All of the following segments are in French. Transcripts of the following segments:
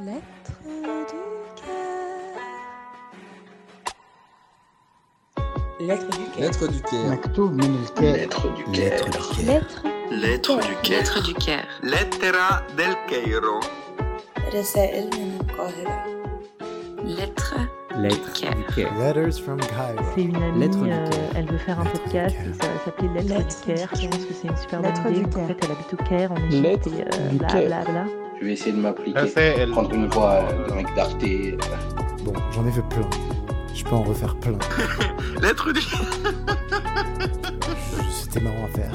Lettre du cœur. Lettre du cœur. Lettre du Caire. مكتوب من الكاتب Lettre du Caire. Lettre du cœur. Lettre du Caire. Lettre du cœur. Lettera del Cairo. رسائل من القاهرة. Lettre Lettre du Caire. du Caire. Letters from Cairo. C'est une amie, Lettre du euh, Caire. elle veut faire un Lettre du podcast, Caire. ça va s'appeler Lettre, Lettre du Caire. du Je pense que c'est une super bonne Lettre idée. du En Caire. fait, elle habite au Caire, en Égypte, Lettre et euh, du bla Caire. bla bla. Je vais essayer de m'appliquer. Rachel. Prendre une voix euh, de mec d'Arte. Bon, j'en ai fait plein. Je peux en refaire plein. Lettre du C'était marrant à faire.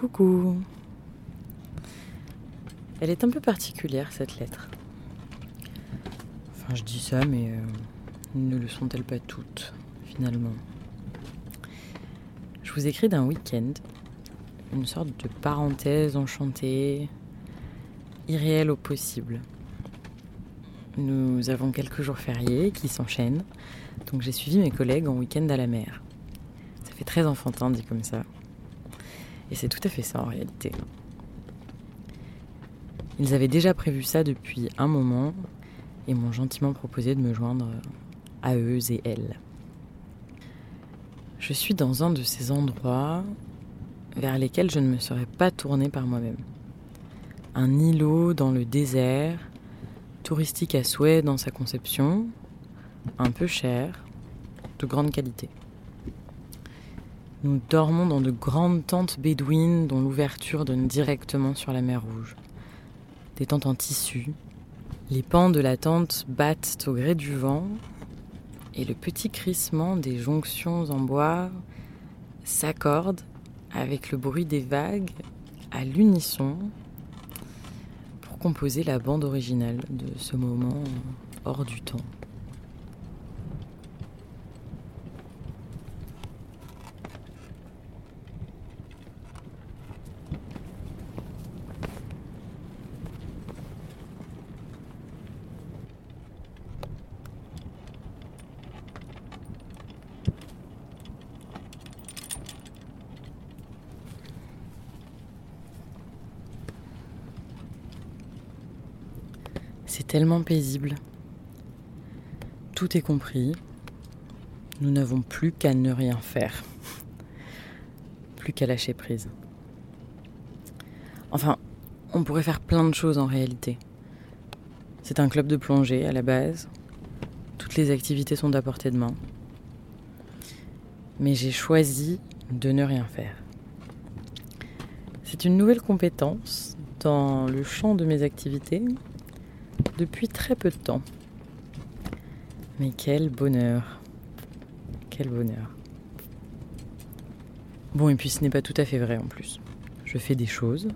Coucou. Elle est un peu particulière cette lettre. Enfin, je dis ça, mais euh, ne le sont-elles pas toutes, finalement? Je vous écris d'un week-end, une sorte de parenthèse enchantée, irréelle au possible. Nous avons quelques jours fériés qui s'enchaînent, donc j'ai suivi mes collègues en week-end à la mer. Ça fait très enfantin dit comme ça. Et c'est tout à fait ça en réalité. Ils avaient déjà prévu ça depuis un moment et m'ont gentiment proposé de me joindre à eux et elles. Je suis dans un de ces endroits vers lesquels je ne me serais pas tournée par moi-même. Un îlot dans le désert, touristique à souhait dans sa conception, un peu cher, de grande qualité. Nous dormons dans de grandes tentes bédouines dont l'ouverture donne directement sur la mer Rouge. Des tentes en tissu. Les pans de la tente battent au gré du vent et le petit crissement des jonctions en bois s'accorde avec le bruit des vagues à l'unisson pour composer la bande originale de ce moment hors du temps. C'est tellement paisible. Tout est compris. Nous n'avons plus qu'à ne rien faire. Plus qu'à lâcher prise. Enfin, on pourrait faire plein de choses en réalité. C'est un club de plongée à la base. Toutes les activités sont à portée de main. Mais j'ai choisi de ne rien faire. C'est une nouvelle compétence dans le champ de mes activités depuis très peu de temps. Mais quel bonheur. Quel bonheur. Bon, et puis ce n'est pas tout à fait vrai en plus. Je fais des choses,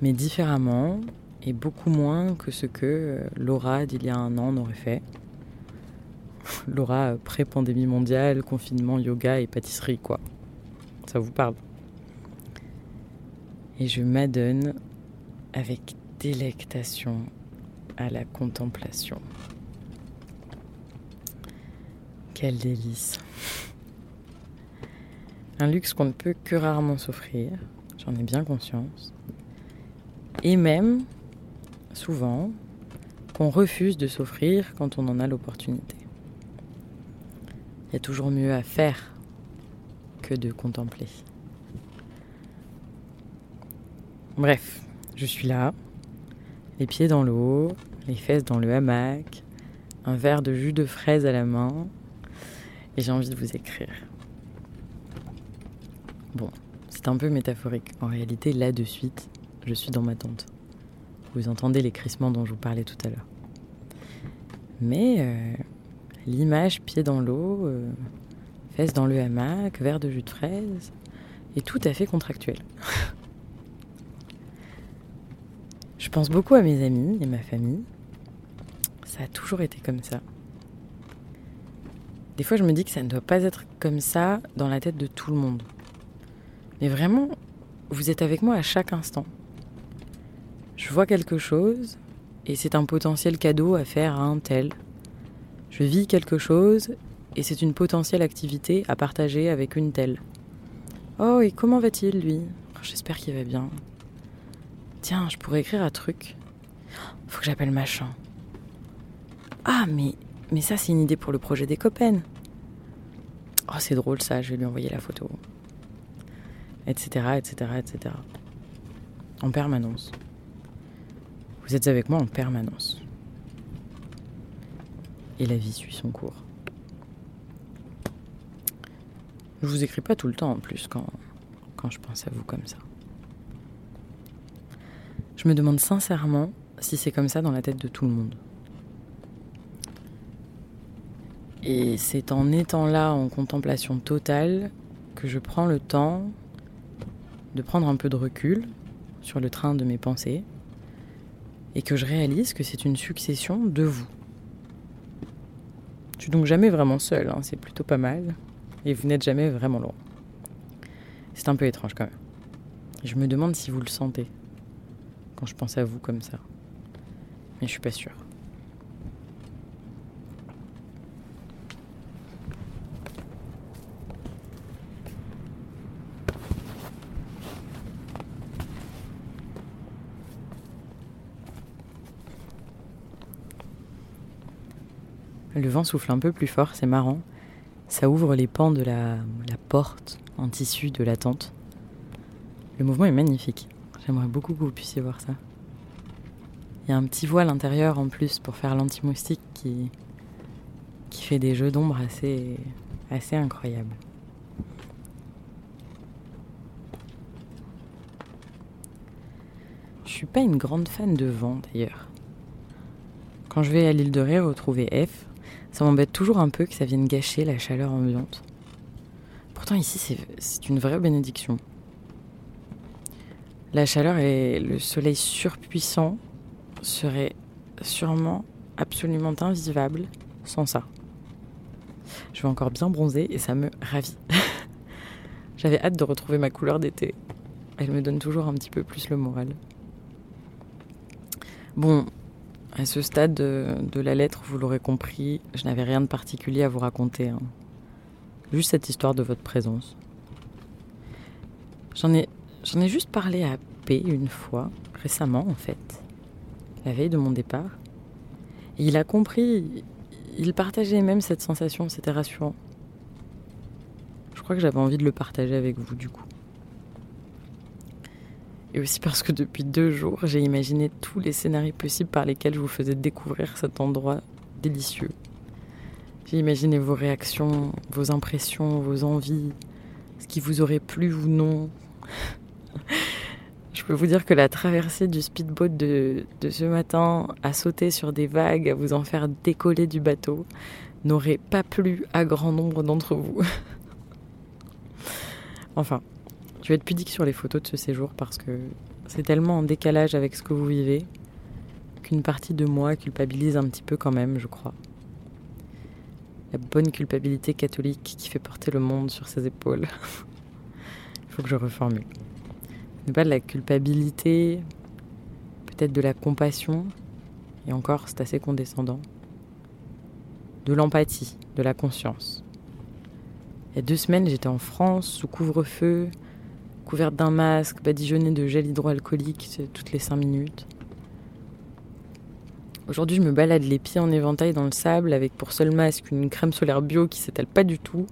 mais différemment et beaucoup moins que ce que euh, Laura d'il y a un an n'aurait fait. Laura pré-pandémie mondiale, confinement, yoga et pâtisserie, quoi. Ça vous parle Et je m'adonne avec délectation à la contemplation. Quel délice. Un luxe qu'on ne peut que rarement s'offrir, j'en ai bien conscience. Et même, souvent, qu'on refuse de s'offrir quand on en a l'opportunité. Il y a toujours mieux à faire que de contempler. Bref, je suis là, pieds dans l'eau, les fesses dans le hamac, un verre de jus de fraise à la main, et j'ai envie de vous écrire. Bon, c'est un peu métaphorique. En réalité, là de suite, je suis dans ma tente. Vous entendez les crissements dont je vous parlais tout à l'heure. Mais euh, l'image pied dans l'eau, euh, fesses dans le hamac, verre de jus de fraise, est tout à fait contractuelle. Je pense beaucoup à mes amis et ma famille. Ça a toujours été comme ça. Des fois, je me dis que ça ne doit pas être comme ça dans la tête de tout le monde. Mais vraiment, vous êtes avec moi à chaque instant. Je vois quelque chose et c'est un potentiel cadeau à faire à un tel. Je vis quelque chose et c'est une potentielle activité à partager avec une telle. Oh, et comment va-t-il, lui? J'espère qu'il va bien. Tiens, je pourrais écrire un truc. Faut que j'appelle machin. Ah, mais, mais ça, c'est une idée pour le projet des copains. Oh, c'est drôle ça, je vais lui envoyer la photo. Etc, etc, etc. En permanence. Vous êtes avec moi en permanence. Et la vie suit son cours. Je vous écris pas tout le temps en plus quand, quand je pense à vous comme ça. Je me demande sincèrement si c'est comme ça dans la tête de tout le monde. Et c'est en étant là en contemplation totale que je prends le temps de prendre un peu de recul sur le train de mes pensées et que je réalise que c'est une succession de vous. Je suis donc jamais vraiment seule, hein, c'est plutôt pas mal, et vous n'êtes jamais vraiment loin. C'est un peu étrange quand même. Je me demande si vous le sentez je pense à vous comme ça. Mais je suis pas sûre. Le vent souffle un peu plus fort, c'est marrant. Ça ouvre les pans de la, la porte en tissu de la tente. Le mouvement est magnifique. J'aimerais beaucoup que vous puissiez voir ça. Il y a un petit voile intérieur en plus pour faire l'anti-moustique qui, qui fait des jeux d'ombre assez, assez incroyables. Je suis pas une grande fan de vent d'ailleurs. Quand je vais à l'île de Ré retrouver F, ça m'embête toujours un peu que ça vienne gâcher la chaleur ambiante. Pourtant ici c'est une vraie bénédiction. La chaleur et le soleil surpuissant seraient sûrement absolument invivables sans ça. Je vais encore bien bronzer et ça me ravit. J'avais hâte de retrouver ma couleur d'été. Elle me donne toujours un petit peu plus le moral. Bon, à ce stade de, de la lettre, vous l'aurez compris, je n'avais rien de particulier à vous raconter. hein. Juste cette histoire de votre présence. J'en ai, j'en ai juste parlé à P une fois, récemment en fait, la veille de mon départ. Et il a compris, il partageait même cette sensation, c'était rassurant. Je crois que j'avais envie de le partager avec vous du coup. Et aussi parce que depuis deux jours, j'ai imaginé tous les scénarios possibles par lesquels je vous faisais découvrir cet endroit délicieux. J'ai imaginé vos réactions, vos impressions, vos envies, ce qui vous aurait plu ou non. Je peux vous dire que la traversée du speedboat de, de ce matin, à sauter sur des vagues, à vous en faire décoller du bateau, n'aurait pas plu à grand nombre d'entre vous. enfin, je vais être pudique sur les photos de ce séjour parce que c'est tellement en décalage avec ce que vous vivez qu'une partie de moi culpabilise un petit peu quand même, je crois. La bonne culpabilité catholique qui fait porter le monde sur ses épaules. Il faut que je reformule. Pas de la culpabilité, peut-être de la compassion, et encore c'est assez condescendant. De l'empathie, de la conscience. Il y a deux semaines, j'étais en France, sous couvre-feu, couverte d'un masque, badigeonnée de gel hydroalcoolique toutes les cinq minutes. Aujourd'hui, je me balade les pieds en éventail dans le sable avec pour seul masque une crème solaire bio qui s'étale pas du tout.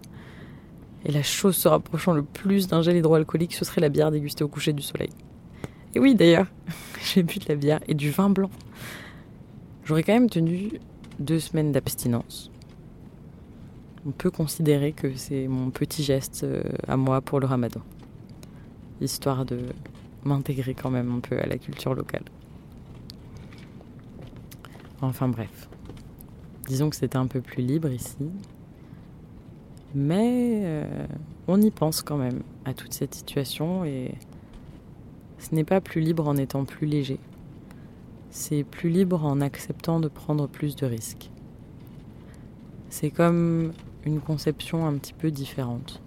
Et la chose se rapprochant le plus d'un gel hydroalcoolique, ce serait la bière dégustée au coucher du soleil. Et oui, d'ailleurs, j'ai bu de la bière et du vin blanc. J'aurais quand même tenu deux semaines d'abstinence. On peut considérer que c'est mon petit geste euh, à moi pour le ramadan. Histoire de m'intégrer quand même un peu à la culture locale. Enfin bref. Disons que c'était un peu plus libre ici. Mais euh, on y pense quand même à toute cette situation et ce n'est pas plus libre en étant plus léger. C'est plus libre en acceptant de prendre plus de risques. C'est comme une conception un petit peu différente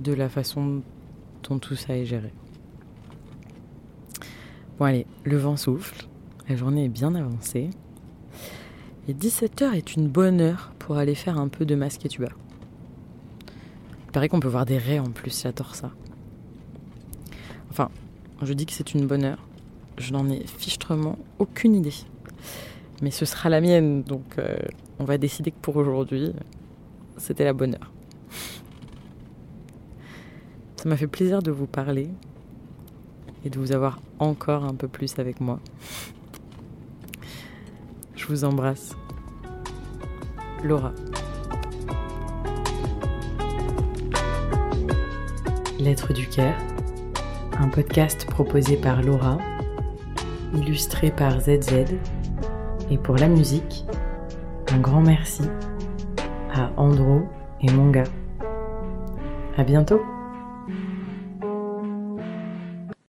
de la façon dont tout ça est géré. Bon allez, le vent souffle, la journée est bien avancée. Et 17h est une bonne heure pour aller faire un peu de masque et tuba. Il paraît qu'on peut voir des raies en plus, j'adore ça. Enfin, je dis que c'est une bonne heure. Je n'en ai fichtrement aucune idée. Mais ce sera la mienne, donc euh, on va décider que pour aujourd'hui, c'était la bonne heure. Ça m'a fait plaisir de vous parler et de vous avoir encore un peu plus avec moi. Je vous embrasse. Laura. Lettre du cœur, un podcast proposé par Laura, illustré par ZZ, et pour la musique, un grand merci à Andro et Monga. À bientôt!